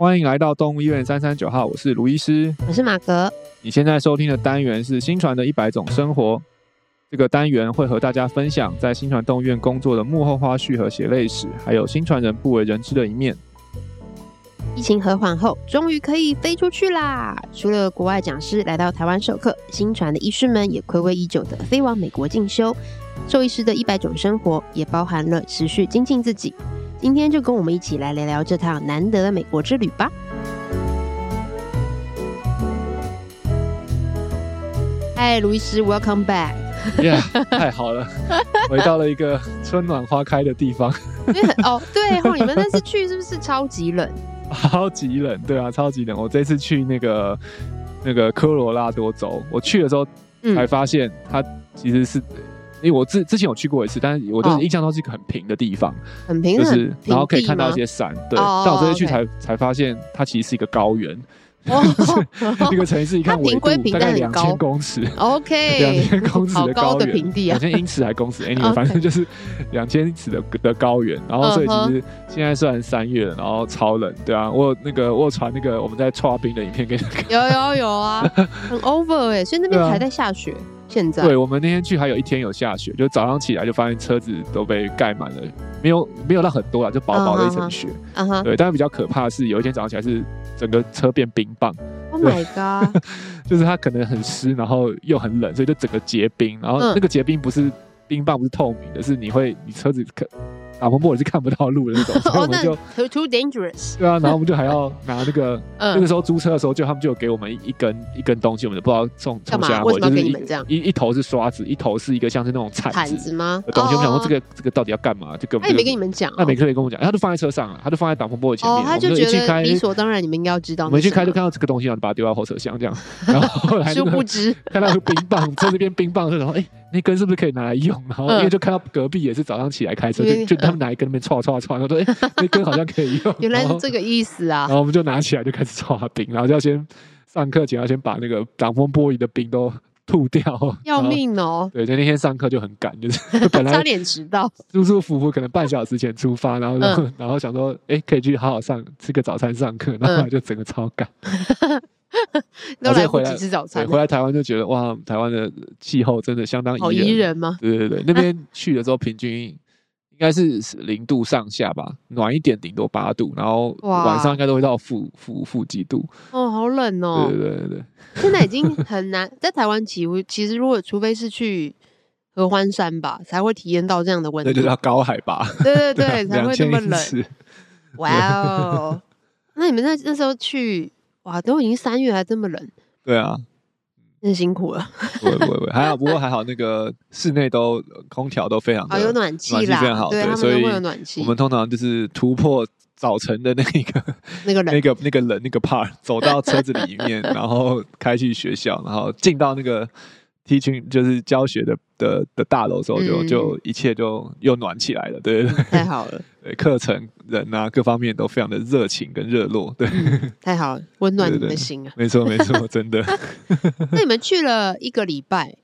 欢迎来到动物医院三三九号，我是卢医师，我是马格。你现在收听的单元是新传的一百种生活。这个单元会和大家分享在新传动物医院工作的幕后花絮和血泪史，还有新传人不为人知的一面。疫情和缓后，终于可以飞出去啦！除了国外讲师来到台湾授课，新传的医师们也暌违已久的飞往美国进修。兽医师的一百种生活也包含了持续精进自己。今天就跟我们一起来聊聊这趟难得的美国之旅吧。嗨，卢医师，Welcome back！耶，yeah, 太好了，回到了一个春暖花开的地方。哦，对 哦，你们那次去是不是超级冷？超级冷，对啊，超级冷。我这次去那个那个科罗拉多州，我去的时候才发现它其实是。嗯因为我之之前有去过一次，但是我就是印象中是一个很平的地方，很平，就是然后可以看到一些山，对。哦、但我这次去才、才发现，它其实是一个高原。哦，一个城市一 看纬度大概两千公尺，OK，两千公尺的高原，高的平地啊，两千英尺还公尺，anyway，反正就是两千尺的的高原。然后所以其实现在虽然三月了，然后超冷，对啊，我有那个我有传那个我们在剉冰的影片给你看，有有有啊，很 over 哎，所以那边还在下雪。现在对，我们那天去还有一天有下雪，就早上起来就发现车子都被盖满了，没有没有到很多啊，就薄薄的一层雪。嗯哼，对，但是比较可怕的是有一天早上起来是整个车变冰棒。Oh my god！就是它可能很湿，然后又很冷，所以就整个结冰。然后那个结冰不是冰棒，不是透明的，是你会你车子可。打风玻璃是看不到路的那种，所以我们就 too dangerous。对啊，然后我们就还要拿那个，那个时候租车的时候，就他们就有给我们一一根一根东西，我们就不知道从从下回，就是一一头是刷子，一头是一个像是那种铲子吗？东西我们想说这个这个到底要干嘛？这个他也没跟你们讲，他没特别跟我讲，他就放在车上了，他就放在挡风玻璃前面，他就觉得理所当然，你们应该要知道。我们一去开就看到这个东西，然后就把它丢到后车厢这样，然后后来 殊不知看到冰棒，车那边冰棒的时候，哎。那根是不是可以拿来用？然后因为就看到隔壁也是早上起来开车，就就他们拿一根那边唰唰唰，然后说：“ 哎，那根好像可以用。”原来是这个意思啊！然后我们就拿起来就开始唰冰，然后就要先上课前要先把那个挡风玻璃的冰都吐掉。要命哦！对，就那天上课就很赶，就 是本来差点迟到，舒舒服服可能半小时前出发，然后然后然后想说：“哎，可以去好好上吃个早餐上课。”然后就整个超赶。都来不及吃早餐，回来台湾就觉得哇，台湾的气候真的相当宜人，好宜人吗？对对对，那边去的时候平均应该是零度上下吧，暖一点顶多八度，然后晚上应该都会到负负负几度。哦，好冷哦！对对对对，现在已经很难 在台湾起雾。其实如果除非是去合欢山吧，才会体验到这样的温度。对，就是要高海拔。对对对，才会那么冷。哇哦！那你们那那时候去？哇，都已经三月还这么冷，对啊，真辛苦了。不会不会不会，还好，不过还好，那个室内都空调都非常的，有暖气啦，非常好，对，所以我们通常就是突破早晨的那个那个那个那个冷那个 part，走到车子里面，然后开去学校，然后进到那个。Teaching 就是教学的的的大楼时候，就就一切就又暖起来了，对，太好了。对，课程人啊，各方面都非常的热情跟热络，对，太好了，温暖你们的心啊。没错，没错，真的。那你们去了一个礼拜？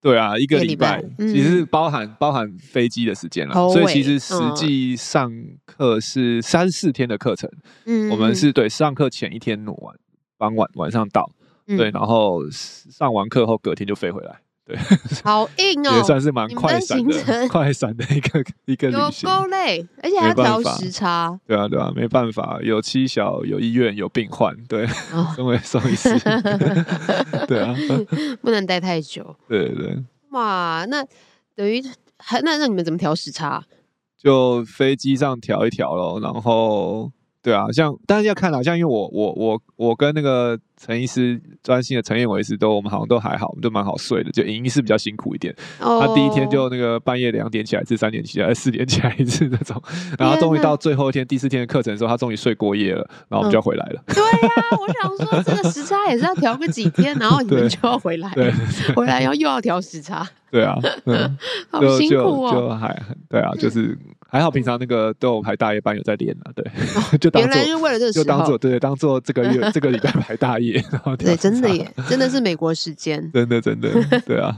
对啊，一个礼拜，其实包含包含飞机的时间了，所以其实实际上课是三四天的课程。嗯，我们是对上课前一天晚傍晚晚上到。对，然后上完课后隔天就飞回来，对，好硬哦，也算是蛮快闪的，快闪的一个 一个旅行，够累，而且还要调时差，对啊对啊，没办法，有妻小，有医院，有病患，对，身为兽医师，对啊，不能待太久，对对。对，哇，那等于还那那你们怎么调时差？就飞机上调一调咯，然后。对啊，像但是要看啦，像因为我我我我跟那个陈医师专心的陈彦维医师都我们好像都还好，我们都蛮好睡的。就尹医师比较辛苦一点，哦、他第一天就那个半夜两点起来，至三点起来，四点起来一次那种。然后终于到最后一天第四天的课程的时候，他终于睡过夜了，然后我们就要回来了。嗯、对呀、啊，我想说这个时差也是要调个几天，然后你们就要回来，对，回来然后又要调时差。对啊，嗯，好辛苦哦，就，就还对啊，就是。还好，平常那个都有排大夜班，有在练啊。对，就当做原来是为了这个，就当做对，当做这个月 这个礼拜排大夜夜。对，真的耶，真的是美国时间，真的真 的，对啊。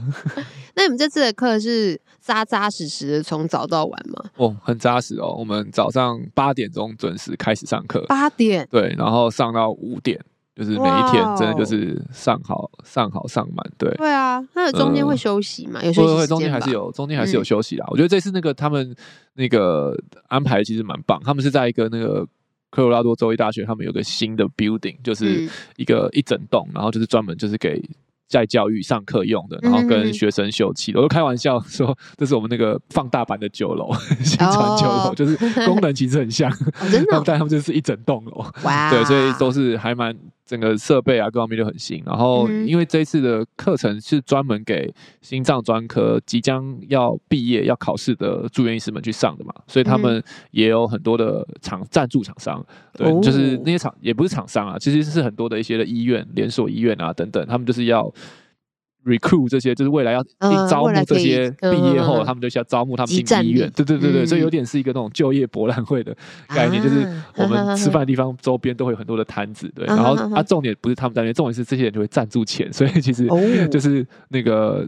那你们这次的课是扎扎实实的从早到晚吗？哦，很扎实哦。我们早上八点钟准时开始上课，八点，对，然后上到五点。就是每一天真的就是上好上好上满，对对啊，那中间会休息嘛？有休息时间中间还是有，中间还是有休息啦。我觉得这次那个他们那个安排其实蛮棒，他们是在一个那个科罗拉多州立大学，他们有个新的 building，就是一个一整栋，然后就是专门就是给。在教育上课用的，然后跟学生休憩，我都开玩笑说，这是我们那个放大版的酒楼，新传酒楼，就是功能其实很像，真的，但他们就是一整栋楼，对，所以都是还蛮整个设备啊各方面都很新。然后因为这一次的课程是专门给心脏专科即将要毕业要考试的住院医师们去上的嘛，所以他们也有很多的厂赞助厂商，对，就是那些厂也不是厂商啊，其实是很多的一些的医院连锁医院啊等等，他们就是要。Recruit 这些就是未来要招募这些毕业后，他们就需要招募他们进医院。对对对对，所以有点是一个那种就业博览会的概念，就是我们吃饭的地方周边都会有很多的摊子，对。然后啊，重点不是他们在那边，重点是这些人就会赞助钱，所以其实就是那个。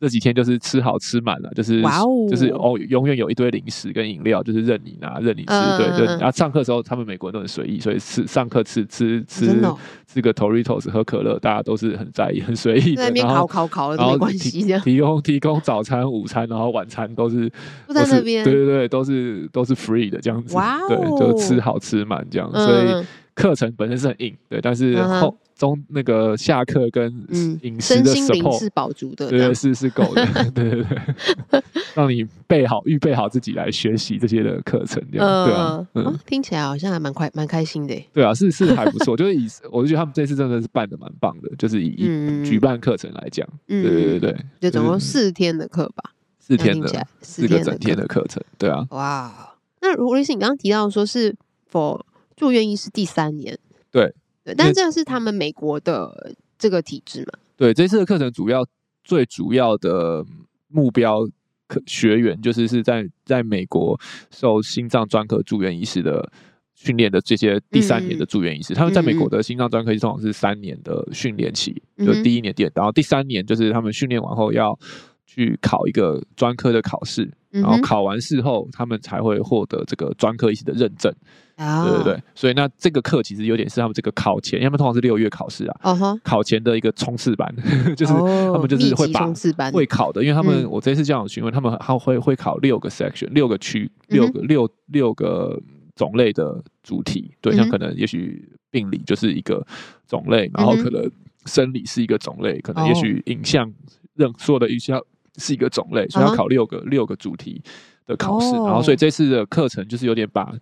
这几天就是吃好吃满了，就是、就是哦，永远有一堆零食跟饮料，就是任你拿任你吃，嗯、对对。然后上课的时候，他们美国人都很随意，所以吃上课吃吃吃、哦、吃个 Toritos 喝可乐，大家都是很在意、很随意的。然后考考考都没关系，提供提供早餐、午餐，然后晚餐都是 都在那边，对对对，都是都是 free 的这样子，哇、哦，对，就吃好吃满这样，所以课程本身是很硬，对，但是后。嗯中那个下课跟饮食的 support 是饱足的，对，是是够的，对对对，让你备好、预备好自己来学习这些的课程，这样对啊，嗯，听起来好像还蛮快、蛮开心的，对啊，是是还不错，就是以我就觉得他们这次真的是办的蛮棒的，就是以举办课程来讲，对对对对，就总共四天的课吧，四天的四个整天的课程，对啊，哇，那如果是你刚刚提到说是 for 住院医师第三年，对。对，但这个是他们美国的这个体制嘛？对，这次的课程主要最主要的目标课学员就是是在在美国受心脏专科住院医师的训练的这些第三年的住院医师，嗯、他们在美国的心脏专科通常是三年的训练期，嗯、就第一年第二，然后第三年就是他们训练完后要去考一个专科的考试，然后考完试后他们才会获得这个专科医师的认证。对对对，所以那这个课其实有点是他们这个考前，因为他们通常是六月考试啊，考前的一个冲刺班，就是他们就是会把会考的，因为他们我这次这样询问，他们他会会考六个 section，六个区，六个六六个种类的主题，对，像可能也许病理就是一个种类，然后可能生理是一个种类，可能也许影像任所有的影像是一个种类，所以要考六个六个主题的考试，然后所以这次的课程就是有点把。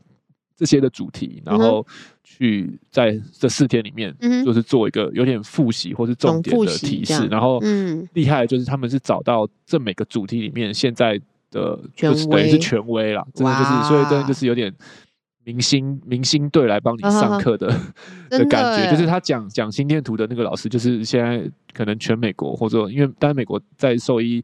这些的主题，然后去在这四天里面，就是做一个有点复习或是重点的提示，然后厉害的就是他们是找到这每个主题里面现在的就是等于是权威啦，真的就是所以真的就是有点明星明星队来帮你上课的 的感觉，就是他讲讲心电图的那个老师，就是现在可能全美国或者因为当然美国在兽医。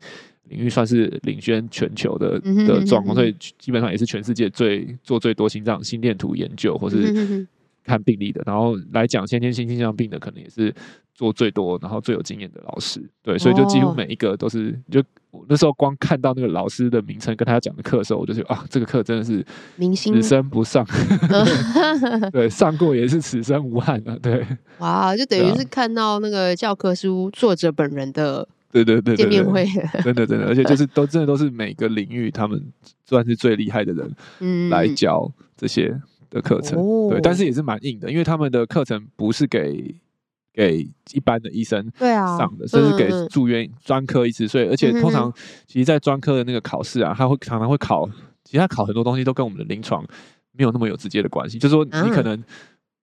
领域算是领先全球的的状况，所以基本上也是全世界最做最多心脏心电图研究或是看病例的。然后来讲先天性心脏病的，可能也是做最多，然后最有经验的老师。对，所以就几乎每一个都是，就我那时候光看到那个老师的名称跟他讲的课的时候，我就觉得啊，这个课真的是明星，此生不上。对，上过也是此生无憾啊。对，哇，就等于是看到那个教科书作者本人的。对对对，见面会。真的真的，而且就是都真的都是每个领域他们算是最厉害的人来教这些的课程，对，但是也是蛮硬的，因为他们的课程不是给给一般的医生对啊上的，甚至给住院专科医师，所以而且通常其实，在专科的那个考试啊，他会常常会考，其实他考很多东西都跟我们的临床没有那么有直接的关系，就是说你可能。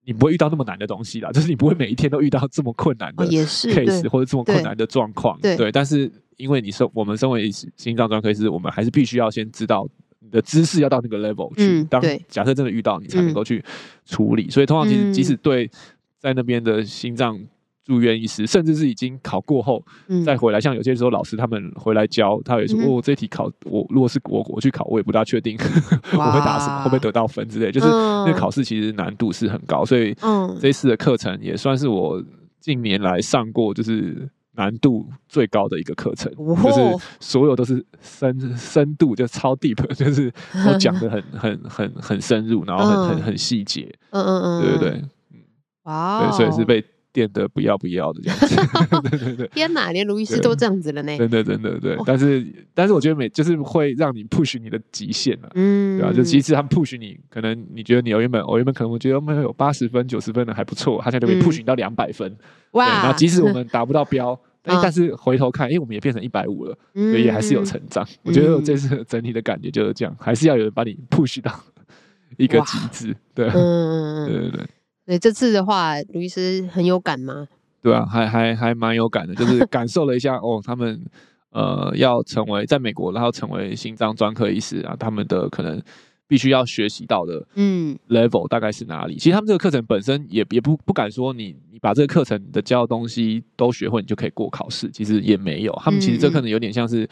你不会遇到那么难的东西啦，就是你不会每一天都遇到这么困难的 case 或者这么困难的状况，对，对。但是因为你是我们身为心脏专科医师，我们还是必须要先知道你的知识要到那个 level 去。嗯、当假设真的遇到，你才能够去处理。嗯、所以通常其实即使对在那边的心脏。住院医师，甚至是已经考过后再回来，像有些时候老师他们回来教，他也说：“哦，这题考我如果是我我去考，我也不大确定 我会打什么，会不会得到分之类。”就是那考试其实难度是很高，所以这次的课程也算是我近年来上过就是难度最高的一个课程，哦、就是所有都是深深度就超 deep，就是我讲的很很很很深入，然后很、嗯、很很细节，嗯嗯嗯，对对对，哇、哦，对，所以是被。变得不要不要的这样子，对对对，天哪，连卢医师都这样子了呢！真的真的对，但是但是我觉得每就是会让你 push 你的极限了，嗯，对吧？就其实他们 push 你，可能你觉得你原本我原本可能我觉得我们有八十分九十分的还不错，他现在就会 push 你到两百分，哇！然后即使我们达不到标，但是回头看，因为，我们也变成一百五了，所以也还是有成长。我觉得我这次整体的感觉就是这样，还是要有人把你 push 到 一个极致，对，嗯对对对。所以这次的话，卢医师很有感吗？对啊，还还还蛮有感的，就是 感受了一下哦，他们呃要成为在美国，然后成为心脏专科医师啊，他们的可能必须要学习到的嗯 level 大概是哪里？嗯、其实他们这个课程本身也也不不敢说你你把这个课程的教的东西都学会，你就可以过考试，其实也没有。他们其实这个课程有点像是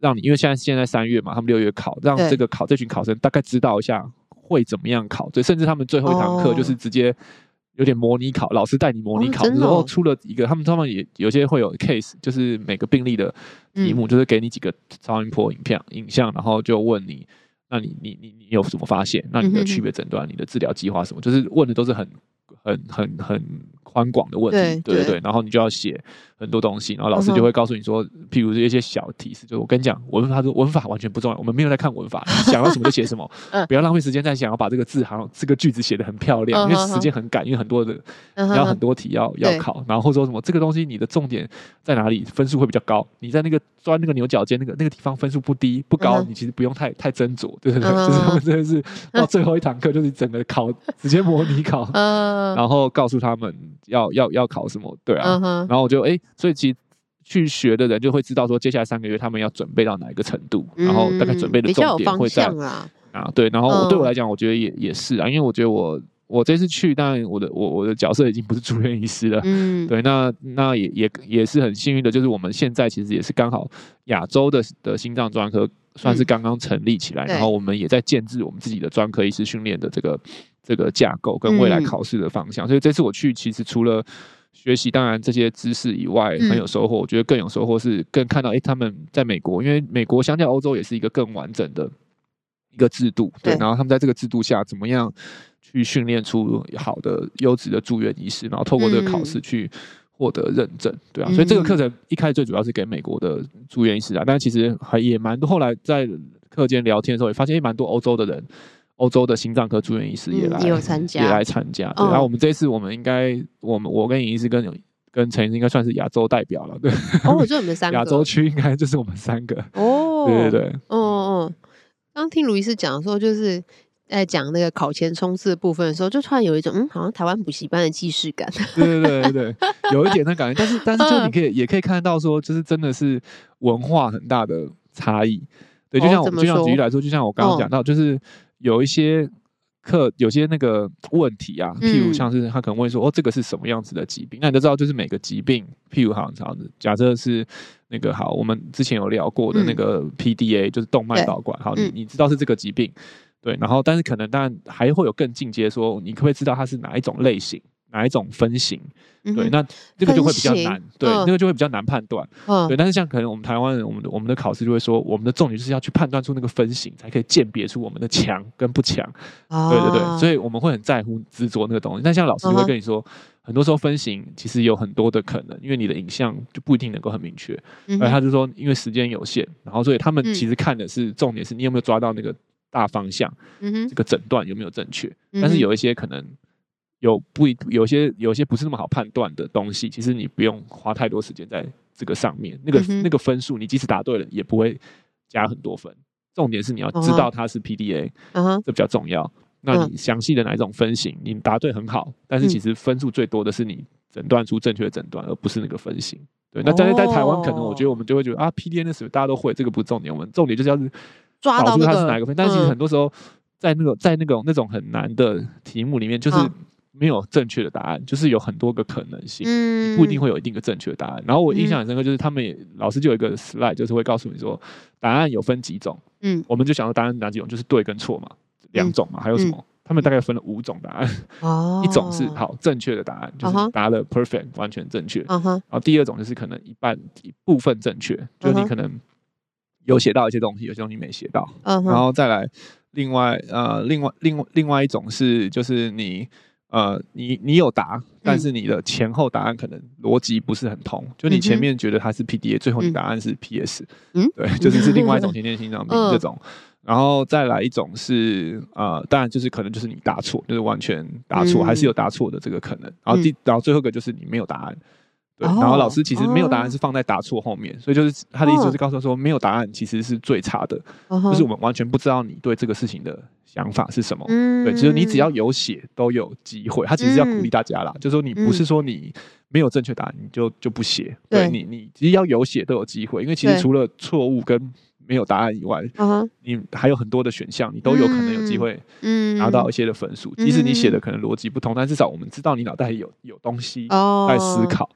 让你，因为现在现在三月嘛，他们六月考，让这个考这群考生大概知道一下。会怎么样考？对，甚至他们最后一堂课就是直接有点模拟考，老师带你模拟考，然后出了一个，他们他们也有些会有 case，就是每个病例的题目，就是给你几个超音波影片影像，然后就问你，那你你你你有什么发现？那你的区别诊断、你的治疗计划什么？就是问的都是很很很很宽广的问题，对对对，然后你就要写。很多东西，然后老师就会告诉你说，譬如一些小提示，就我跟你讲，文法说文法完全不重要，我们没有在看文法，想要什么就写什么，不要浪费时间在想要把这个字好像这个句子写得很漂亮，因为时间很赶，因为很多的你要很多题要要考，然后说什么这个东西你的重点在哪里，分数会比较高，你在那个钻那个牛角尖那个那个地方分数不低不高，你其实不用太太斟酌，对对对？就是他们真的是到最后一堂课就是整个考直接模拟考，然后告诉他们要要要考什么，对啊，然后我就哎。所以其实去学的人就会知道说，接下来三个月他们要准备到哪一个程度，然后大概准备的重点会在啊，对。然后对我来讲，我觉得也也是啊，因为我觉得我我这次去，当然我的我我的角色已经不是住院医师了，嗯，对。那那也也也是很幸运的，就是我们现在其实也是刚好亚洲的的心脏专科算是刚刚成立起来，然后我们也在建制我们自己的专科医师训练的这个这个架构跟未来考试的方向。所以这次我去，其实除了学习当然这些知识以外很有收获，我觉得更有收获是更看到，诶，他们在美国，因为美国相较欧洲也是一个更完整的一个制度，对，然后他们在这个制度下怎么样去训练出好的优质的住院医师，然后透过这个考试去获得认证，对啊，所以这个课程一开始最主要是给美国的住院医师啊，但其实还也蛮多，后来在课间聊天的时候也发现，也，蛮多欧洲的人。欧洲的心脏科住院医师也来，嗯、也有参加，也来参加。对，然后我们这次我们应该，我们我跟尹医师跟跟陈医师应该算是亚洲代表了，对。哦，就我们三 个。亚洲区应该就是我们三个。哦，对对对。哦哦，刚听卢医师讲说，就是在讲那个考前冲刺的部分的时候，就突然有一种嗯，好像台湾补习班的既视感。对对对有一点那感觉，但是但是就你可以也可以看到说，就是真的是文化很大的差异。对，就像我就像举例来说，就像我刚刚讲到，就是。有一些课，有些那个问题啊，譬如像是他可能问说，哦，这个是什么样子的疾病？那你都知道，就是每个疾病，譬如好像假设是那个好，我们之前有聊过的那个 PDA，就是动脉导管，好，你你知道是这个疾病，对，然后但是可能当然还会有更进阶，说你可不可以知道它是哪一种类型？哪一种分型？对，那这个就会比较难，对，那个就会比较难判断，对。但是像可能我们台湾人，我们的我们的考试就会说，我们的重点就是要去判断出那个分型，才可以鉴别出我们的强跟不强。对对对，所以我们会很在乎执着那个东西。但像老师就会跟你说，很多时候分型其实有很多的可能，因为你的影像就不一定能够很明确。而他就说，因为时间有限，然后所以他们其实看的是重点是你有没有抓到那个大方向，这个诊断有没有正确。但是有一些可能。有不一有些有些不是那么好判断的东西，其实你不用花太多时间在这个上面。那个、嗯、那个分数，你即使答对了，也不会加很多分。重点是你要知道它是 PDA，嗯，这比较重要。那你详细的哪一种分型，你答对很好，但是其实分数最多的是你诊断出正确的诊断，而不是那个分型。对，那但是在台湾，可能我觉得我们就会觉得啊，PDA 那什么大家都会，这个不是重点。我们重点就是要是找出它是哪一个分。但是其实很多时候在那个在那种那种很难的题目里面，就是。没有正确的答案，就是有很多个可能性，嗯，不一定会有一定的正确的答案。然后我印象很深刻，就是他们也老师就有一个 slide，就是会告诉你说，答案有分几种，嗯，我们就想到答案哪几种，就是对跟错嘛，两种嘛，还有什么？他们大概分了五种答案。哦，一种是好正确的答案，就是答了 perfect 完全正确。然后第二种就是可能一半一部分正确，就是你可能有写到一些东西，有些东西没写到。嗯，然后再来另外呃另外另外另外一种是就是你。呃，你你有答，但是你的前后答案可能逻辑不是很通，嗯、就你前面觉得它是 PDA，、嗯、最后你答案是 PS，嗯，对，就是是另外一种 先天心脏病这种，嗯、然后再来一种是呃，当然就是可能就是你答错，就是完全答错，嗯、还是有答错的这个可能，然后第然后最后一个就是你没有答案。对，然后老师其实没有答案是放在答错后面，所以就是他的意思就是告诉说，没有答案其实是最差的，就是我们完全不知道你对这个事情的想法是什么。对，就是你只要有写都有机会。他其实要鼓励大家啦，就是说你不是说你没有正确答案你就就不写，对你你其实要有写都有机会，因为其实除了错误跟没有答案以外，你还有很多的选项，你都有可能有机会拿到一些的分数。即使你写的可能逻辑不通，但至少我们知道你脑袋里有有东西在思考。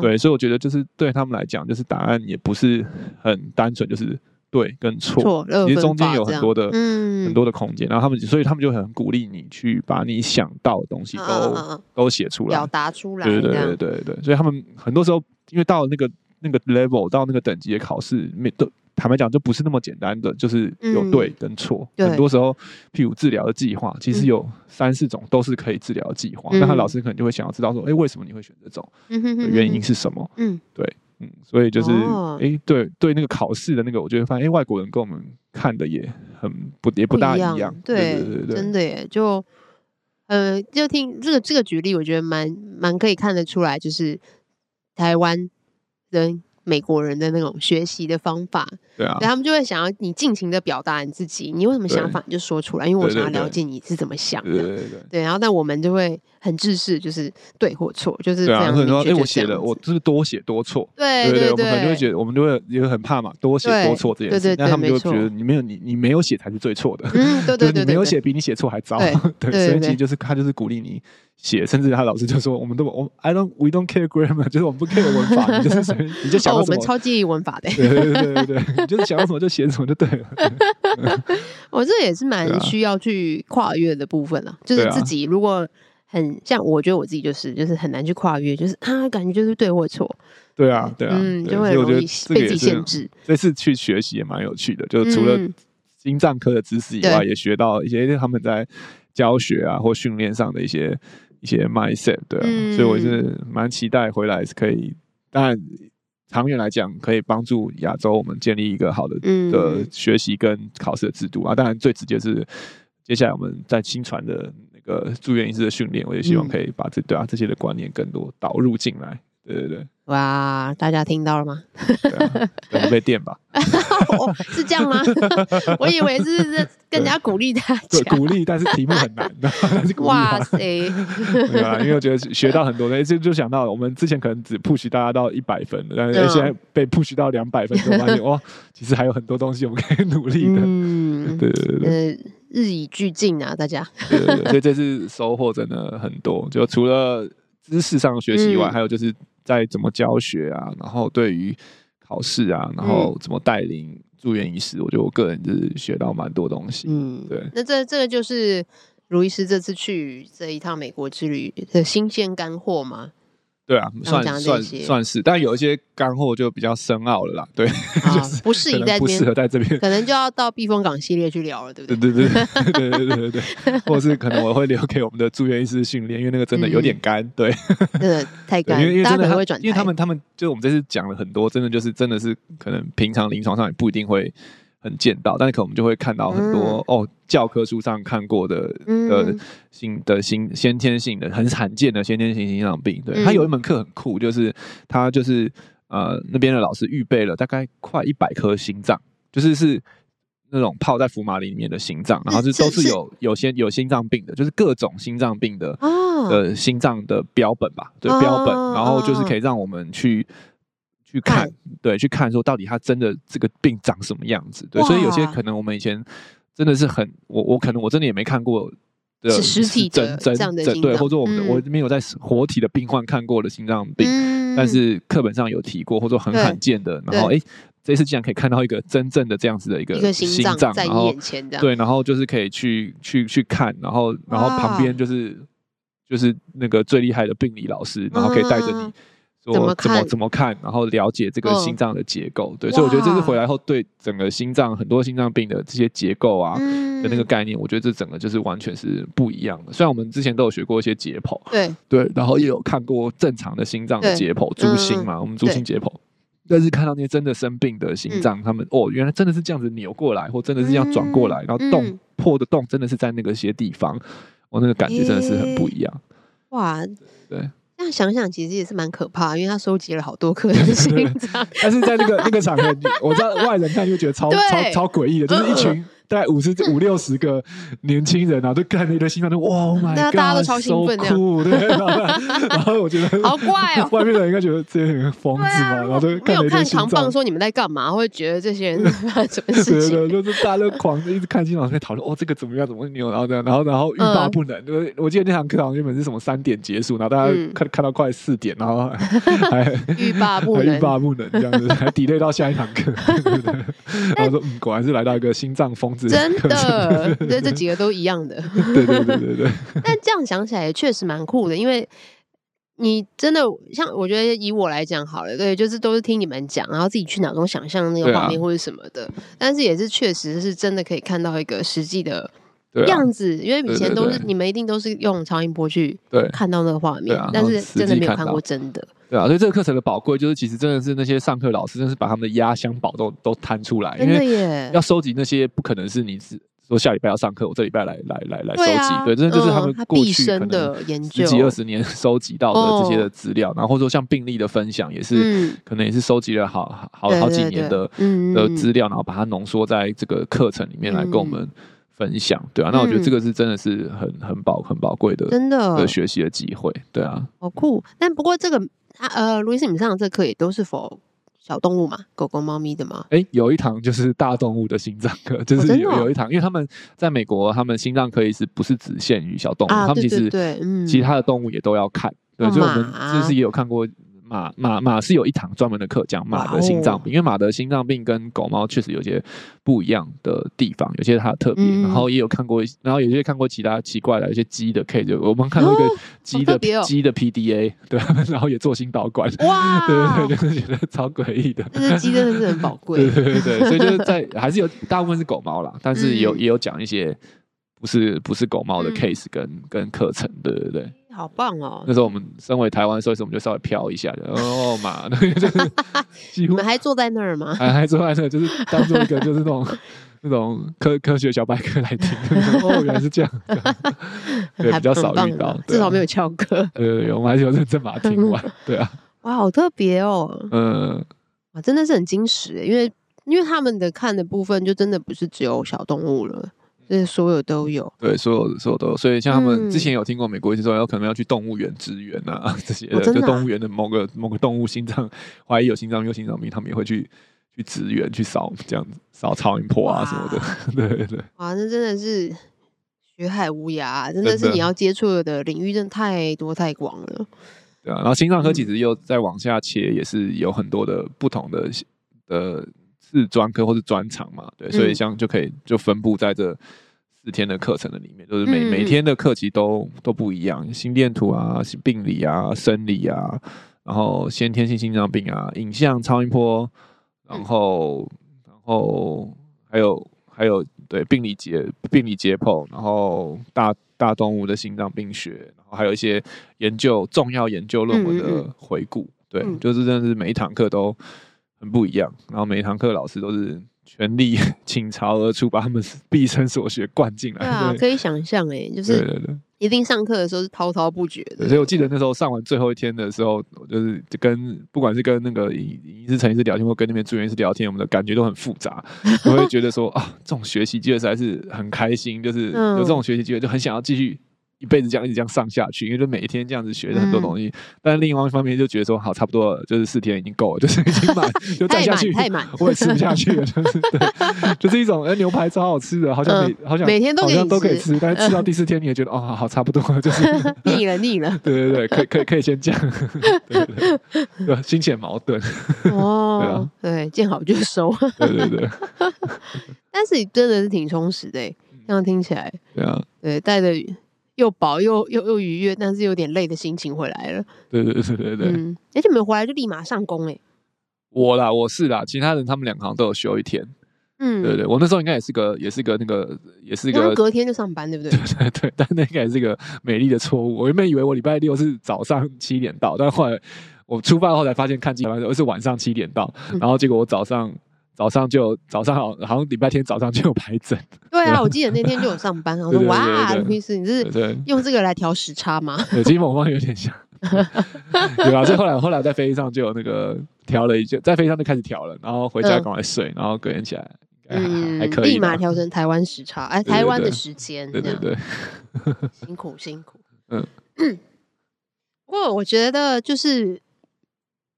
对，所以我觉得就是对他们来讲，就是答案也不是很单纯，就是对跟错，其实中间有很多的很多的空间。然后他们，所以他们就很鼓励你去把你想到的东西都都写出来，表达出来。对对对对对，所以他们很多时候因为到了那个那个 level，到那个等级的考试，没都。坦白讲，就不是那么简单的，就是有对跟错。嗯、很多时候，譬如治疗的计划，其实有三四种都是可以治疗的计划。那、老师可能就会想要知道说，哎、欸，为什么你会选这种？原因是什么？嗯，对，嗯，所以就是，哎、哦欸，对对，那个考试的那个，我觉得发现，哎、欸，外国人跟我们看的也很不也不大一样。对对对，真的耶，就呃，就听这个这个举例，我觉得蛮蛮可以看得出来，就是台湾人。美国人的那种学习的方法，对啊，他们就会想要你尽情的表达你自己，你有什么想法你就说出来，因为我想要了解你是怎么想的，对对对，对，然后但我们就会很制式，就是对或错，就是这样。很多哎，我写了，我就是多写多错，对对对，我们可能就会觉得，我们就会也很怕嘛，多写多错这件事，那他们就觉得你没有你你没有写才是最错的，嗯，对 对对，你没有写比你写错还糟，对，所以其实就是他就是鼓励你。写，甚至他老师就说：“我们都我 I don't we don't care grammar，就是我们不 care 文法，你就是你就想什么。哦”我们超介意文法的。对对对对对，你就是想要什么就写什么就对了。我这也是蛮需要去跨越的部分了，就是自己如果很像，我觉得我自己就是就是很难去跨越，就是啊，感觉就是对或错。对啊，对啊，嗯，就会容易被自己限制。这次去学习也蛮有趣的，就是除了心脏科的知识以外，也学到一些他们在教学啊或训练上的一些。一些 mindset 对啊，嗯、所以我是蛮期待回来是可以，当然长远来讲可以帮助亚洲我们建立一个好的的学习跟考试的制度啊。当然最直接是接下来我们在新传的那个住院医师的训练，我也希望可以把这对啊这些的观念更多导入进来。对对对。哇，大家听到了吗？可能被电吧？哦，是这样吗？我以为是更加鼓励大家，鼓励，但是题目很难 的。哇塞！对啊，因为我觉得学到很多，哎，就就想到我们之前可能只 push 大家到一百分，但是现在被 push 到两百分，就发现哇，其实还有很多东西我们可以努力的。嗯，对对对，日以俱进啊，大家。对对对，所以这次收获真的很多，就除了知识上学习以外，还有就是。在怎么教学啊，然后对于考试啊，然后怎么带领住院医师，我觉得我个人就是学到蛮多东西。嗯，对。那这这个就是卢医师这次去这一趟美国之旅的新鲜干货吗？对啊，算算算是，但有一些干货就比较深奥了啦。对，就是不适宜在不适合在这边，可能就要到避风港系列去聊了，对不对？对对对对对对对对，或者是可能我会留给我们的住院医师训练，因为那个真的有点干，对，真的太干，因为因为真的会转，因为他们他们就我们这次讲了很多，真的就是真的是可能平常临床上也不一定会。很见到，但是可能我们就会看到很多、嗯、哦，教科书上看过的的心的心先天性的很罕见的先天性心脏病。对，他有一门课很酷，就是他就是呃那边的老师预备了大概快一百颗心脏，就是是那种泡在福马林里面的心脏，然后就都是有有些有心脏病的，就是各种心脏病的呃心脏的标本吧，对标本，然后就是可以让我们去。去看，对，去看说到底他真的这个病长什么样子，对，所以有些可能我们以前真的是很，我我可能我真的也没看过的是实体的真这样的对，或者我们我没有在活体的病患看过的心脏病，嗯、但是课本上有提过，或者说很罕见的，然后哎。这次竟然可以看到一个真正的这样子的一个心脏在你眼前，的对，然后就是可以去去去看，然后然后旁边就是就是那个最厉害的病理老师，然后可以带着你。说怎么怎么，怎么看，然后了解这个心脏的结构，嗯、对，所以我觉得这次回来后对整个心脏很多心脏病的这些结构啊、嗯、的那个概念，我觉得这整个就是完全是不一样的。虽然我们之前都有学过一些解剖，对。对，然后也有看过正常的心脏的解剖，猪心嘛，嗯、我们猪心解剖，但是看到那些真的生病的心脏，嗯、他们哦，原来真的是这样子扭过来，或真的是这样转过来，嗯、然后洞、嗯、破的洞真的是在那个些地方，我、哦、那个感觉真的是很不一样。哇，对。这样想想，其实也是蛮可怕，因为他收集了好多颗心脏。但是在那个那个场合，我知道外人看就觉得超超超诡异的，就是一群。大概五十 五六十个年轻人啊，都看了一堆心脏，都哇，Oh my God，大家都超兴奋对，然后我觉得好怪哦，外面的人应该觉得这些人疯子嘛，啊、然后都看没有看扛棒说你们在干嘛，会觉得这些人发生什么事情？对对，就是大家都狂一直看心脏在讨论，哦，这个怎么样，怎么扭，然后这样，然后然后欲罢不能。就、嗯、我记得那堂课好像原本是什么三点结束，然后大家看、嗯、看到快四点，然后还欲罢不能，欲罢不能这样子，还 delay 到下一堂课。然后说，嗯，果然是来到一个心脏疯子，真的。对，这这几个都一样的，对对对对对。但这样想起来也确实蛮酷的，因为你真的像我觉得以我来讲好了，对，就是都是听你们讲，然后自己去脑中想象那个画面或者什么的。啊、但是也是确实是真的可以看到一个实际的样子，啊、因为以前都是对对对，你们一定都是用超音波去看到那个画面，啊、但是真的没有看过真的。对啊，所以这个课程的宝贵就是，其实真的是那些上课老师，真的是把他们的压箱宝都都摊出来，真的耶，要收集那些不可能是你是。说下礼拜要上课，我这礼拜来来来来收集，对，这就是他们过去可能十几二十年 收集到的这些的资料，然后或者说像病例的分享，也是可能也是收集了好好好几年的的资料，然后把它浓缩在这个课程里面来跟我们分享，对啊，那我觉得这个是真的是很很宝很宝贵的，真的的学习的机会，对啊，好酷。但不过这个啊呃，卢医师，你们上的这课也都是否？小动物嘛，狗狗、猫咪的吗？哎、欸，有一堂就是大动物的心脏课，就是有有一堂，因为他们在美国，他们心脏科医师不是只限于小动物，啊、他们其实对其他的动物也都要看，对，所以我们就是也有看过。马马马是有一堂专门的课讲马的心脏病，因为马的心脏病跟狗猫确实有些不一样的地方，有些它的特别。然后也有看过，然后有些看过其他奇怪的，有些鸡的 K，就我们看过一个鸡的鸡的 PDA，对，然后也做心导管，哇，对对对，就是觉得超诡异的。但是鸡真的是很宝 贵，对对对，所以就是在还是有大部分是狗猫啦，但是有也有讲一些不是不是狗猫的 case 跟跟课程，对对对。好棒哦！那时候我们身为台湾兽医师，我们就稍微飘一下，哦妈的，就是 几乎你们还坐在那儿吗？还还坐在那儿，就是当做一个就是那种 那种科科学小百科来听。哦，原来是这样，对，比较少遇到，至少没有翘课。呃，我们还是有认真把它听完。对啊，哇，好特别哦。嗯，哇，真的是很惊喜，因为因为他们的看的部分就真的不是只有小动物了。就是所有都有，对，所有所有都有，所以像他们之前有听过美国一些说，有可能要去动物园支援啊，这些的，就动物园的某个某个动物心脏怀疑有心脏病、有心脏病，他们也会去去支援去扫这样子扫超音波啊什么的，对对对。哇，那真的是学海无涯，真的是你要接触的领域真的太多太广了。对啊，然后心脏科其实又再往下切，也是有很多的不同的的。是专科或是专长嘛？对，所以像就可以就分布在这四天的课程的里面，就是每每天的课期都都不一样，心电图啊、病理啊、生理啊，然后先天性心脏病啊、影像、超音波，然后然后还有还有对病理解病理解剖，然后大大动物的心脏病学，然后还有一些研究重要研究论文的回顾，对，就是真的是每一堂课都。很不一样，然后每一堂课老师都是全力 倾巢而出，把他们毕生所学灌进来。对啊，可以想象哎，就是一定上课的时候是滔滔不绝的。所以我记得那时候上完最后一天的时候，我就是跟不管是跟那个影影视、陈医师聊天，或跟那边住院医师聊天，我们的感觉都很复杂。我会觉得说啊，这种学习机会实在是很开心，就是有这种学习机会，就很想要继续。一辈子这样一直这样上下去，因为就每一天这样子学很多东西。嗯、但另外一方面就觉得说，好，差不多了，就是四天已经够了，就是已经满，就再下去太满，我也吃不下去了，就是 对，就是一种哎、欸、牛排超好吃的，好像每、嗯、好像每天都好像，都可以吃，但是吃到第四天你也觉得、嗯、哦，好差不多了，就是腻 了腻了。对对对，可以可以可以先这样，对对对，对，心情矛盾。哦，对，啊、对，见好就收。对对对。但是你真的是挺充实的，这样听起来。对啊。对，带着又饱又又又愉悦，但是有点累的心情回来了。对对对对对。嗯，而且你们回来就立马上工哎。我啦，我是啦，其他人他们两行都有休一天。嗯，对对，我那时候应该也是个，也是个那个，也是个隔天就上班，对不对？对对对，但那应该也是个美丽的错误。我原本以为我礼拜六是早上七点到，但后来我出发后才发现看机票是晚上七点到，然后结果我早上。早上就早上好，好像礼拜天早上就有排诊。对啊，我记得那天就有上班。我说哇，卢医师，你是用这个来调时差吗？对，其实某方有点像。对啊，所以后来后来在飞机上就有那个调了一就，在飞机上就开始调了，然后回家赶快睡，然后隔天起来嗯还可以，立马调成台湾时差，哎，台湾的时间。对对对，辛苦辛苦。嗯，不过我觉得就是。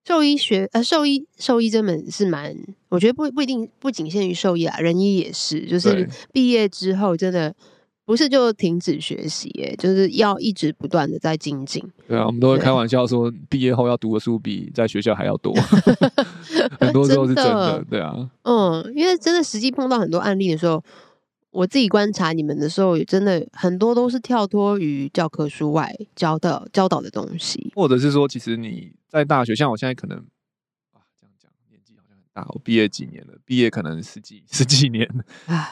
兽医学呃，兽医兽医这门是蛮，我觉得不不一定不仅限于兽医啊，人医也是，就是毕业之后真的不是就停止学习，哎，就是要一直不断的在精进。对啊，我们都会开玩笑说，毕业后要读的书比在学校还要多，很多时候是真的，对啊，嗯，因为真的实际碰到很多案例的时候。我自己观察你们的时候，也真的很多都是跳脱于教科书外教的教导的东西，或者是说，其实你在大学，像我现在可能纪好像很大，我毕业几年了，毕业可能十几十几年，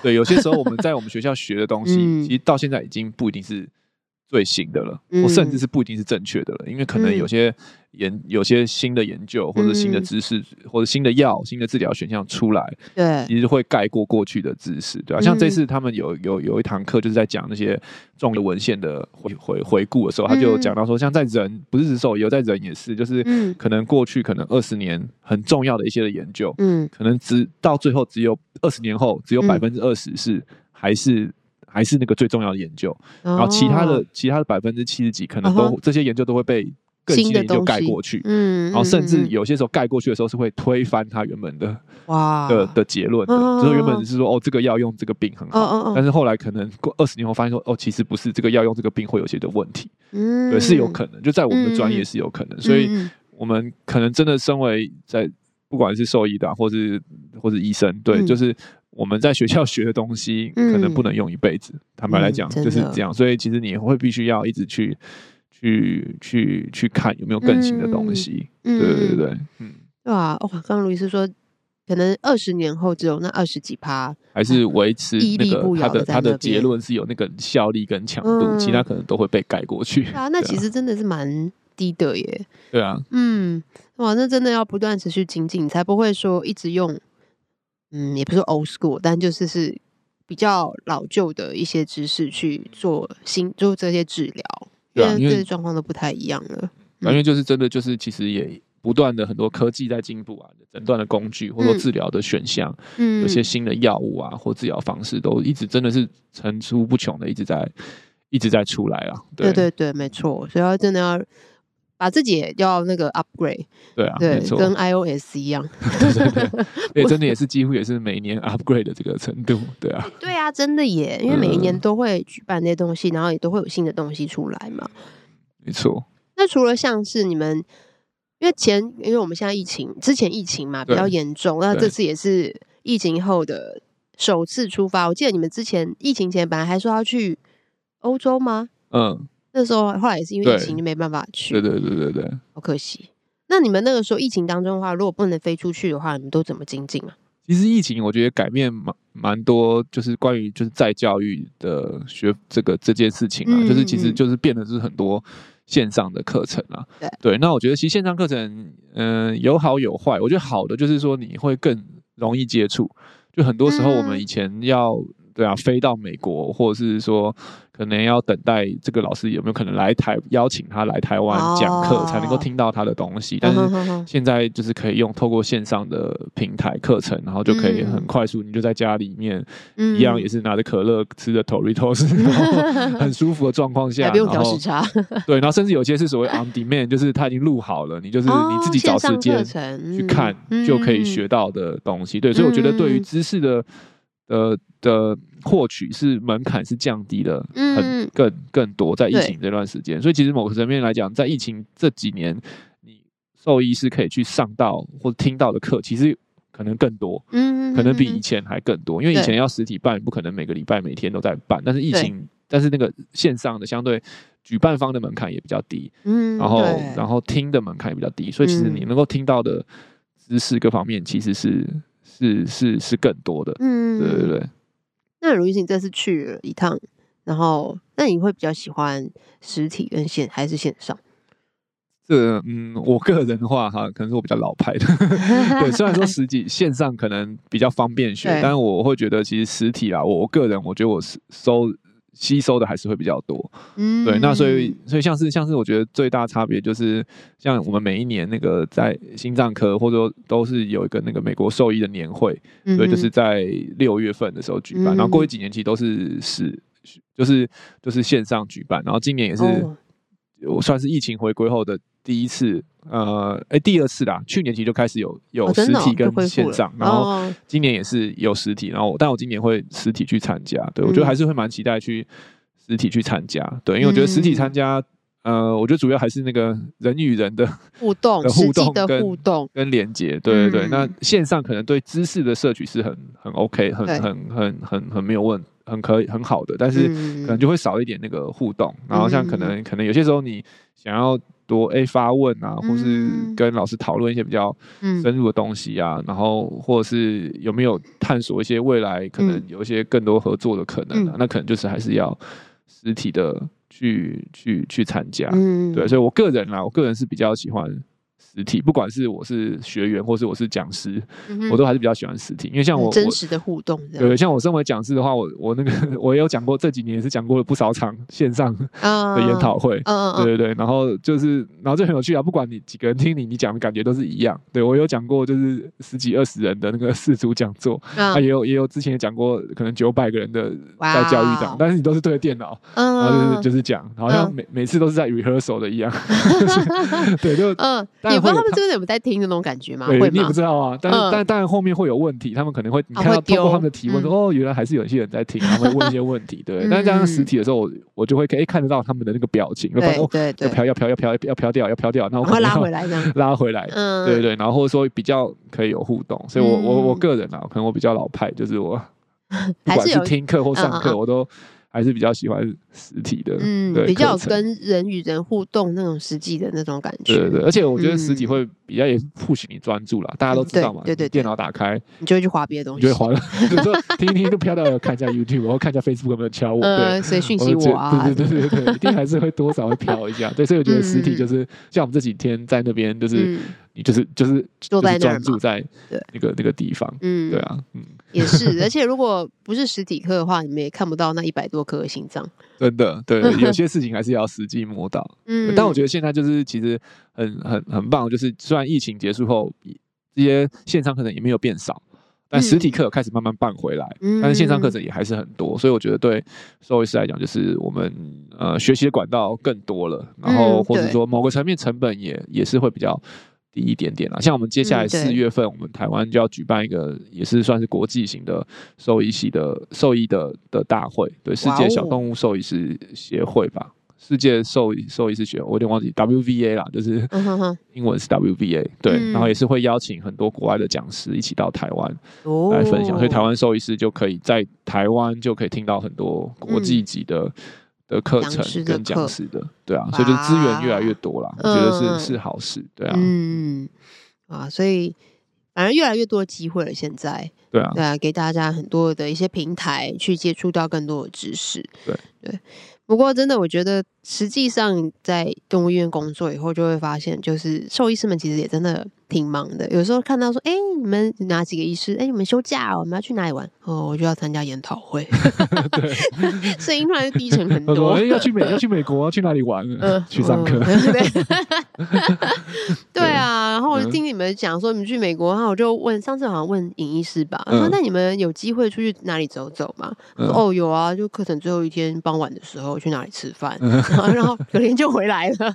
对，有些时候我们 在我们学校学的东西，嗯、其实到现在已经不一定是。最新的了，或甚至是不一定是正确的了，因为可能有些研有些新的研究或者新的知识或者新的药、新的治疗选项出来，对，其实会盖过过去的知识，对吧？像这次他们有有有一堂课就是在讲那些重的文献的回回回顾的时候，他就讲到说，像在人不是只兽医，有在人也是，就是可能过去可能二十年很重要的一些的研究，嗯，可能只到最后只有二十年后只有百分之二十是还是。还是那个最重要的研究，然后其他的、哦、其他的百分之七十几可能都、哦、这些研究都会被更新的研究盖过去，嗯，然后甚至有些时候盖过去的时候是会推翻它原本的哇。的的结论的，哦、就是原本是说哦这个药用这个病很好，哦、但是后来可能过二十年后发现说哦其实不是这个药用这个病会有些的问题，嗯，对，是有可能，就在我们的专业是有可能，嗯、所以我们可能真的身为在不管是兽医的、啊、或是或是医生，对，嗯、就是。我们在学校学的东西，可能不能用一辈子。嗯、坦白来讲，就是这样。所以其实你会必须要一直去、去、去、去看有没有更新的东西。嗯、对对对，嗯，对啊。哇，刚刚卢医师说，可能二十年后只有那二十几趴，还是维持那个他的他的结论是有那个效力跟强度，嗯、其他可能都会被盖过去。啊，那其实真的是蛮低的耶。对啊，嗯，哇，那真的要不断持续精进，才不会说一直用。嗯，也不是 old school，但就是是比较老旧的一些知识去做新做这些治疗，对啊，因为状况都不太一样了。因为就是真的就是其实也不断的很多科技在进步啊，诊断的工具或者说治疗的选项，嗯，有些新的药物啊或治疗方式都一直真的是层出不穷的，一直在一直在出来啊。对对对，没错，所以要真的要。把自己也要那个 upgrade，对啊，对，跟 iOS 一样，对 对对，也 真的也是几乎也是每年 upgrade 的这个程度，对啊，对啊，真的耶，因为每一年都会举办那些东西，然后也都会有新的东西出来嘛，没错。那除了像是你们，因为前，因为我们现在疫情之前疫情嘛比较严重，那这次也是疫情后的首次出发。我记得你们之前疫情前本来还说要去欧洲吗？嗯。那时候后来也是因为疫情就没办法去，对对对对对，好可惜。那你们那个时候疫情当中的话，如果不能飞出去的话，你们都怎么精进啊？其实疫情我觉得改变蛮蛮多，就是关于就是在教育的学这个这件事情啊，嗯、就是其实就是变得是很多线上的课程啊。对对，那我觉得其实线上课程嗯、呃、有好有坏，我觉得好的就是说你会更容易接触，就很多时候我们以前要。对啊，飞到美国，或者是说可能要等待这个老师有没有可能来台邀请他来台湾讲课，哦、才能够听到他的东西。但是现在就是可以用透过线上的平台课程，然后就可以很快速，嗯、你就在家里面、嗯、一样也是拿着可乐吃着 Toritos，然后 很舒服的状况下，还不用调时差。对，然后甚至有些是所谓 on demand，就是他已经录好了，你就是你自己找时间去看就可以学到的东西。对，所以我觉得对于知识的。呃的获取是门槛是降低了，很更更多在疫情这段时间，所以其实某个层面来讲，在疫情这几年，你兽医是可以去上到或者听到的课，其实可能更多，嗯，可能比以前还更多，因为以前要实体办，不可能每个礼拜每天都在办，但是疫情，但是那个线上的相对举办方的门槛也比较低，嗯，然后然后听的门槛也比较低，所以其实你能够听到的知识各方面其实是。是是是更多的，嗯，对对对。那卢医师，你这次去了一趟，然后那你会比较喜欢实体跟线还是线上？这嗯，我个人的话哈，可能是我比较老派的，对。虽然说实体线上可能比较方便学，但是我会觉得其实实体啊，我我个人我觉得我是收。吸收的还是会比较多，嗯，对，那所以所以像是像是我觉得最大差别就是，像我们每一年那个在心脏科或者说都是有一个那个美国兽医的年会，对，就是在六月份的时候举办，嗯、然后过去几年其实都是是就是就是线上举办，然后今年也是我算是疫情回归后的第一次。呃，哎，第二次啦，去年其实就开始有有实体跟线上，然后今年也是有实体，然后但我今年会实体去参加，对，我觉得还是会蛮期待去实体去参加，对，因为我觉得实体参加，呃，我觉得主要还是那个人与人的互动、互动的互动跟连接，对对对，那线上可能对知识的摄取是很很 OK，很很很很很没有问题，很可以很好的，但是可能就会少一点那个互动，然后像可能可能有些时候你想要。多欸发问啊，或是跟老师讨论一些比较深入的东西啊，嗯、然后或者是有没有探索一些未来可能有一些更多合作的可能啊，嗯、那可能就是还是要实体的去去去参加，嗯、对，所以我个人啦，我个人是比较喜欢。实体，不管是我是学员，或是我是讲师，嗯、我都还是比较喜欢实体，因为像我真实的互动，对，像我身为讲师的话，我我那个 我也有讲过，这几年也是讲过了不少场线上的研讨会，嗯、对对对，然后就是，然后就很有趣啊，不管你几个人听你，你讲的感觉都是一样。对我有讲过，就是十几二十人的那个四组讲座，啊，也有也有之前也讲过，可能九百个人的在教育长，但是你都是对着电脑，嗯、然后就是就是讲，好像每、嗯、每次都是在 rehearsal 的一样 对，就嗯。但不知道他们真的有在听的那种感觉吗？对？你也不知道啊。但是，嗯、但当然后面会有问题，他们可能会你看到通过他们的提问说，哦，原来还是有一些人在听，然后会问一些问题。对，但是这样实体的时候，我我就会可以看得到他们的那个表情，对对对，要飘要飘要飘要飘掉要飘掉，然后我可能要拉回来这样，拉回来。嗯，对对，然后或者说比较可以有互动，所以我我我个人啊，可能我比较老派，就是我 不管是听课或上课，我都。还是比较喜欢实体的，嗯，比较跟人与人互动那种实际的那种感觉。对对，而且我觉得实体会比较也 push 你专注啦。大家都知道嘛，对对，电脑打开，你就会去滑别的东西，就会滑了，听一听就飘到看一下 YouTube，然后看一下 Facebook 有没有敲我，对，谁讯息我啊？对对对对对，一定还是会多少会飘一下。对，所以我觉得实体就是像我们这几天在那边，就是你就是就是坐在那专注在那个那个地方，嗯，对啊，嗯。也是，而且如果不是实体课的话，你们也看不到那一百多颗心脏。真的，对，有些事情还是要实际摸到。嗯，但我觉得现在就是其实很很很棒，就是虽然疫情结束后，这些线上课程也没有变少，但实体课开始慢慢办回来，嗯、但是线上课程也还是很多，所以我觉得对兽医师来讲，就是我们呃学习的管道更多了，然后或者说某个层面成本也也是会比较。低一点点啦，像我们接下来四月份，我们台湾就要举办一个，也是算是国际型的兽医系的兽医的的大会，对，世界小动物兽医师协会吧，世界兽医兽医师协会，我有点忘记 WVA 啦，就是英文是 WVA，对，然后也是会邀请很多国外的讲师一起到台湾来分享，所以台湾兽医师就可以在台湾就可以听到很多国际级的。的课程跟讲师的，对啊，所以就资源越来越多了，我觉得是是好事，对啊，嗯啊，所以反正越来越多机会了，现在。对啊，对啊，给大家很多的一些平台去接触到更多的知识，对。对。不过真的，我觉得实际上在动物医院工作以后，就会发现，就是兽医师们其实也真的挺忙的。有时候看到说，哎、欸，你们哪几个医师？哎、欸，你们休假、哦，我们要去哪里玩？哦，我就要参加研讨会。对，声音突然就低沉很多。哎、欸，要去美，要去美国，要去哪里玩？呃、去上课。嗯、对，对啊。然后我就听你们讲说你们去美国，然后我就问，上次好像问尹医师吧，说那你们有机会出去哪里走走吗？嗯、哦，有啊，就课程最后一天傍晚的时候去哪里吃饭，嗯、然后隔天就回来了。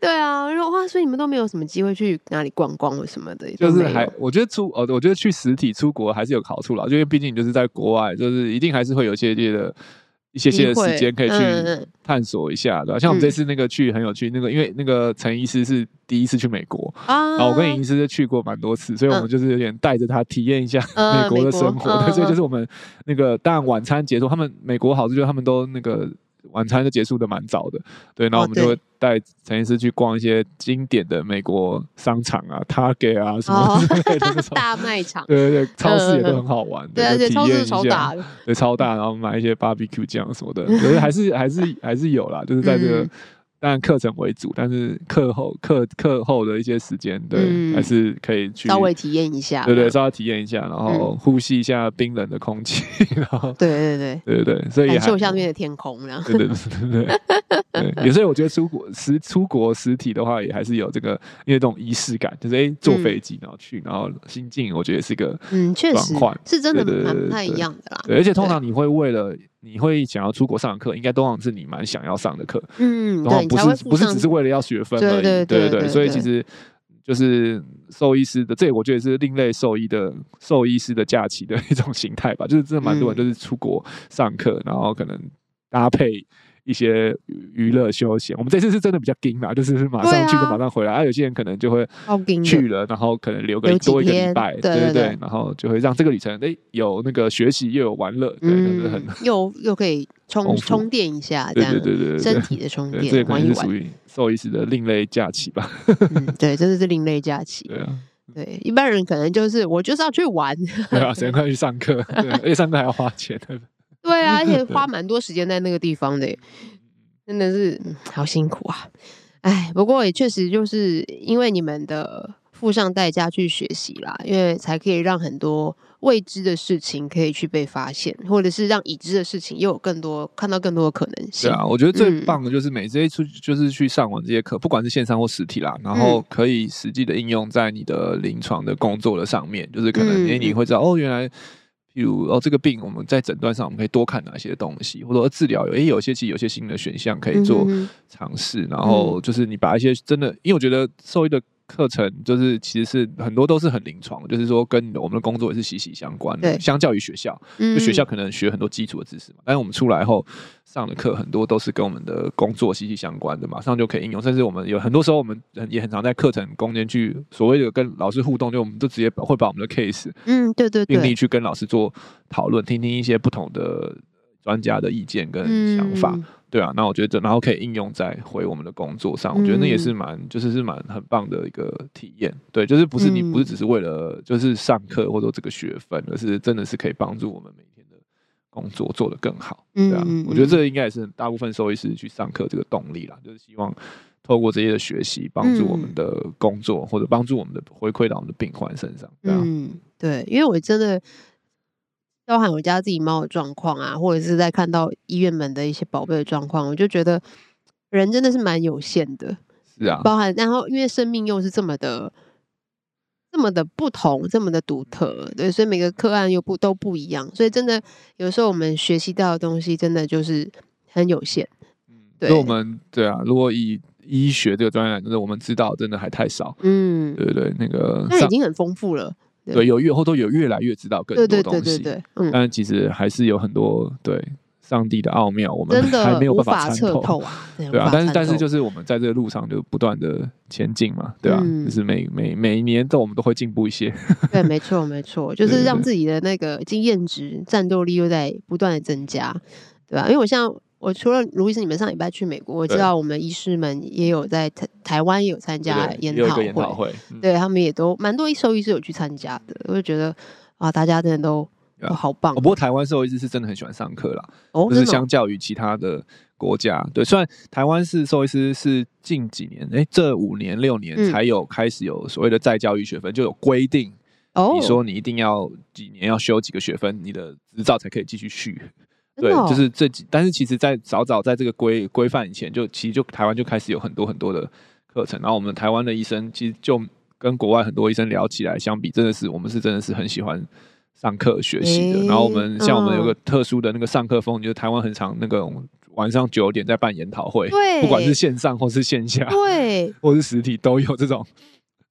对啊，我说哇，所以你们都没有什么机会去哪里逛逛或什么的，就是还我觉得出哦，我觉得去实体出国还是有好处啦，因为毕竟就是在国外，就是一定还是会有一些些的。一些些的时间可以去探索一下，对吧？像我们这次那个去很有趣，那个因为那个陈医师是第一次去美国啊，然后我跟尹医师就去过蛮多次，所以我们就是有点带着他体验一下美国的生活。所以就是我们那个当然晚餐结束，他们美国好处就是他们都那个。晚餐就结束的蛮早的，对，然后我们就会带陈医师去逛一些经典的美国商场啊，Target 啊什么之类的 大卖场，对对对，超市也都很好玩，对，而且超市超大的，对，超大，然后买一些 barbecue 酱什么的，可是还是还是还是有啦，就是在这个。当然课程为主，但是课后课课后的一些时间，对，嗯、还是可以去稍微体验一下，对对，稍微体验一下，然后呼吸一下冰冷的空气，然后对对对对对对，所以感受一下那边的天空，然后对对对对对，对，所以我觉得出国实出国实体的话，也还是有这个因为这种仪式感，就是哎坐飞机然后去，然后心境，我觉得是一个嗯确实是真的蛮不太一样的啦，对，而且通常你会为了。你会想要出国上课，应该都是你蛮想要上的课，嗯，然后不是不是只是为了要学分而已，对对对，所以其实就是兽医师的，这我觉得是另类兽医的兽医师的假期的一种 形态吧，就是真的蛮多人就是出国上课，然后可能搭配。一些娱乐休闲，我们这次是真的比较紧嘛，就是马上去就马上回来。啊，有些人可能就会去了，然后可能留个多一个礼拜，对对对，然后就会让这个旅程诶有那个学习又有玩乐，对，就是很又又可以充充电一下，这样对对对，身体的充电，这可能是属于兽医师的另类假期吧。嗯，对，这是另类假期。对啊，对，一般人可能就是我就是要去玩，对啊，谁快去上课，对，而且上课还要花钱。对啊，而且花蛮多时间在那个地方的，真的是好辛苦啊！哎，不过也确实就是因为你们的付上代价去学习啦，因为才可以让很多未知的事情可以去被发现，或者是让已知的事情又有更多看到更多的可能性。对啊，我觉得最棒的就是每次一出就是去上完这些课，不管是线上或实体啦，然后可以实际的应用在你的临床的工作的上面，就是可能诶你会知道哦，原来。比如哦，这个病我们在诊断上我们可以多看哪些东西，或者说治疗有诶，有些其实有些新的选项可以做尝试。然后就是你把一些真的，因为我觉得兽医的课程就是其实是很多都是很临床，就是说跟我们的工作也是息息相关的。对，相较于学校，就学校可能学很多基础的知识嘛，但是我们出来后上的课很多都是跟我们的工作息息相关的，马上就可以应用。甚至我们有很多时候我们也很常在课程中间去所谓的跟老师互动，就我们都直接会把我们的 case，嗯，对对，病例去跟老师做讨论，听听一些不同的专家的意见跟想法。对啊，那我觉得这，然后可以应用在回我们的工作上，我觉得那也是蛮，就是是蛮很棒的一个体验。对，就是不是你不是只是为了就是上课或者这个学分，而是真的是可以帮助我们每天的工作做得更好。对啊，我觉得这应该也是大部分兽医师去上课这个动力啦，就是希望透过这些的学习，帮助我们的工作或者帮助我们的回馈到我们的病患身上。对啊，嗯，对，因为我真的。包含我家自己猫的状况啊，或者是在看到医院门的一些宝贝的状况，我就觉得人真的是蛮有限的。是啊，包含然后因为生命又是这么的、这么的不同，这么的独特，对，所以每个个案又不都不一样，所以真的有时候我们学习到的东西真的就是很有限。嗯，对，我们对啊，如果以医学这个专业来说，我们知道真的还太少。嗯，对对对，那个那已经很丰富了。对，有越后都有越来越知道更多东西，对对对对对，嗯，但其实还是有很多对上帝的奥妙，我们还没有办法参透啊，对 啊，但是但是就是我们在这个路上就不断的前进嘛，对吧？就是每每每一年都我们都会进步一些，对，没错没错，就是让自己的那个经验值、战斗力又在不断的增加，对吧？因为我像。我除了卢医师，你们上礼拜去美国，我知道我们医师们也有在台台湾也有参加研讨会，讨会嗯、对他们也都蛮多兽医师有去参加的。我就觉得啊，大家真的都哦，好棒！不过台湾兽医师是真的很喜欢上课啦，哦，就是相较于其他的国家，对，虽然台湾是兽医师是近几年，哎，这五年六年才有开始有所谓的再教育学分，就有规定，哦，你说你一定要几年要修几个学分，你的执照才可以继续续。对，就是这几，但是其实，在早早在这个规规范以前，就其实就台湾就开始有很多很多的课程，然后我们台湾的医生其实就跟国外很多医生聊起来相比，真的是我们是真的是很喜欢上课学习的。然后我们像我们有个特殊的那个上课风，就是台湾很常那个晚上九点在办研讨会，不管是线上或是线下，对，或是实体都有这种。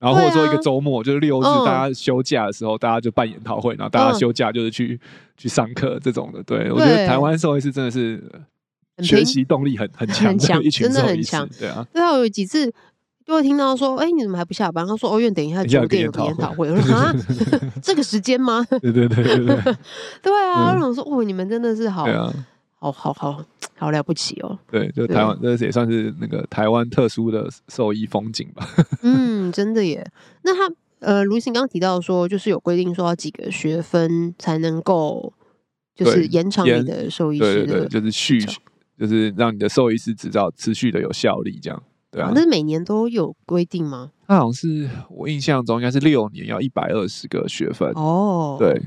然后或者说一个周末，就是六日，大家休假的时候，大家就办研讨会，然后大家休假就是去去上课这种的。对，我觉得台湾社会是真的是学习动力很很强的一群兽医师。对啊，对啊，我有几次就会听到说，哎，你怎么还不下班？他说，哦，因为等一下九点有个研讨会。我说啊，这个时间吗？对对对对对。对 啊，我想说，哦，你们真的是好。好好好好了不起哦！对，就台湾，这也算是那个台湾特殊的兽医风景吧。嗯，真的耶。那他呃，卢行刚刚提到说，就是有规定说要几个学分才能够，就是延长你的兽医师的，就是续，就是让你的兽医师执照持续的有效力，这样。对啊，那是每年都有规定吗？那好像是我印象中应该是六年要一百二十个学分哦。对，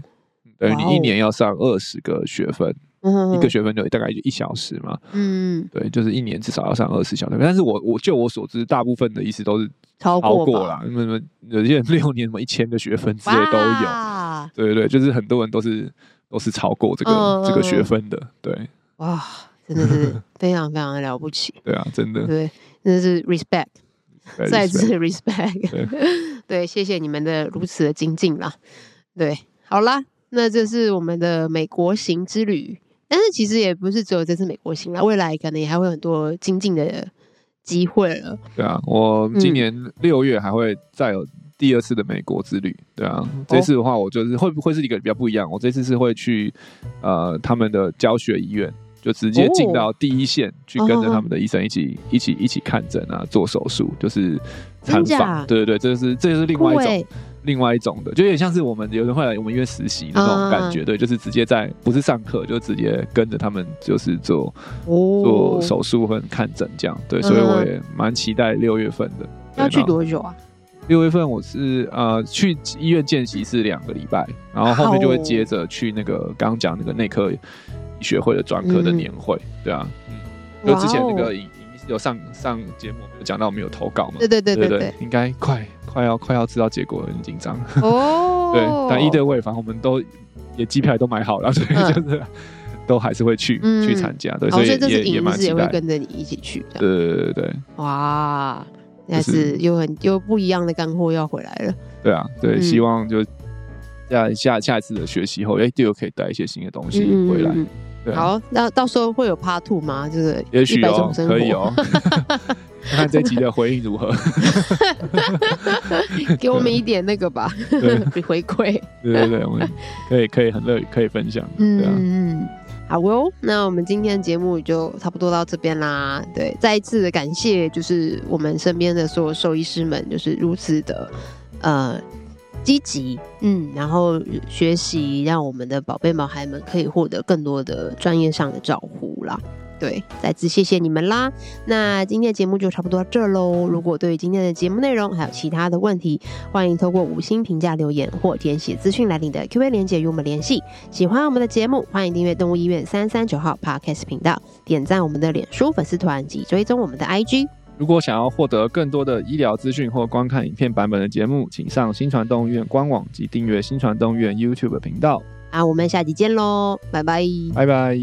等于你一年要上二十个学分。一个学分就大概就一小时嘛，嗯，对，就是一年至少要上二十小时。但是我我就我所知，大部分的意思都是超过了，那么有些人六年什么一千个学分之类都有，对对对，就是很多人都是都是超过这个、嗯、这个学分的，对，哇，真的是 非常非常的了不起，对啊，真的，对，真的是 respect，再次 respect，对，对，谢谢你们的如此的精进啦，对，好啦，那这是我们的美国行之旅。但是其实也不是只有这次美国行啦，未来可能也还会很多精进的机会了。对啊，我今年六月还会再有第二次的美国之旅。对啊，这次的话，我就是会不会是一个比较不一样？我这次是会去呃他们的教学医院，就直接进到第一线去跟着他们的医生一起一起一起看诊啊，做手术，就是参访。对对对，这是这是另外一种。另外一种的，就有点像是我们有人会来我们医院实习的那种感觉，uh, 对，就是直接在不是上课，就直接跟着他们就是做、oh. 做手术和看诊这样，对，所以我也蛮期待六月份的。Uh-huh. 要去多久啊？六月份我是呃去医院见习是两个礼拜，然后后面就会接着去那个刚刚讲那个内科医学会的专科的年会，嗯、对啊，嗯，就之前那个影影有上上节目有讲到我们有投稿嘛？对对对对对，对，应该快。快要快要知道结果了，很紧张哦。对，但一对位，反正我们都也机票也都买好了，所以就是都还是会去去参加。对，所以也蛮期待，也会跟着你一起去。对对对对。哇，但是有很有不一样的干货要回来了。对啊，对，希望就下下下一次的学习后，哎，就可以带一些新的东西回来。好，那到时候会有 Part Two 吗？就是也许哦，可以哦。看看这集的回应如何？给我们一点那个吧，回馈。对对对，我们可以可以很乐意可以分享。嗯嗯，好哦，那我们今天的节目就差不多到这边啦。对，再一次的感谢，就是我们身边的所有兽医师们，就是如此的呃积极，嗯，然后学习，让我们的宝贝毛孩们可以获得更多的专业上的照顾啦。对，再次谢谢你们啦。那今天的节目就差不多到这喽。如果对于今天的节目内容还有其他的问题，欢迎透过五星评价留言或填写资讯来领的 Q&A 连接与我们联系。喜欢我们的节目，欢迎订阅动物医院三三九号 Podcast 频道，点赞我们的脸书粉丝团及追踪我们的 IG。如果想要获得更多的医疗资讯或观看影片版本的节目，请上新传动物医院官网及订阅新传动物医院 YouTube 频道。啊，我们下集见喽，拜拜，拜拜。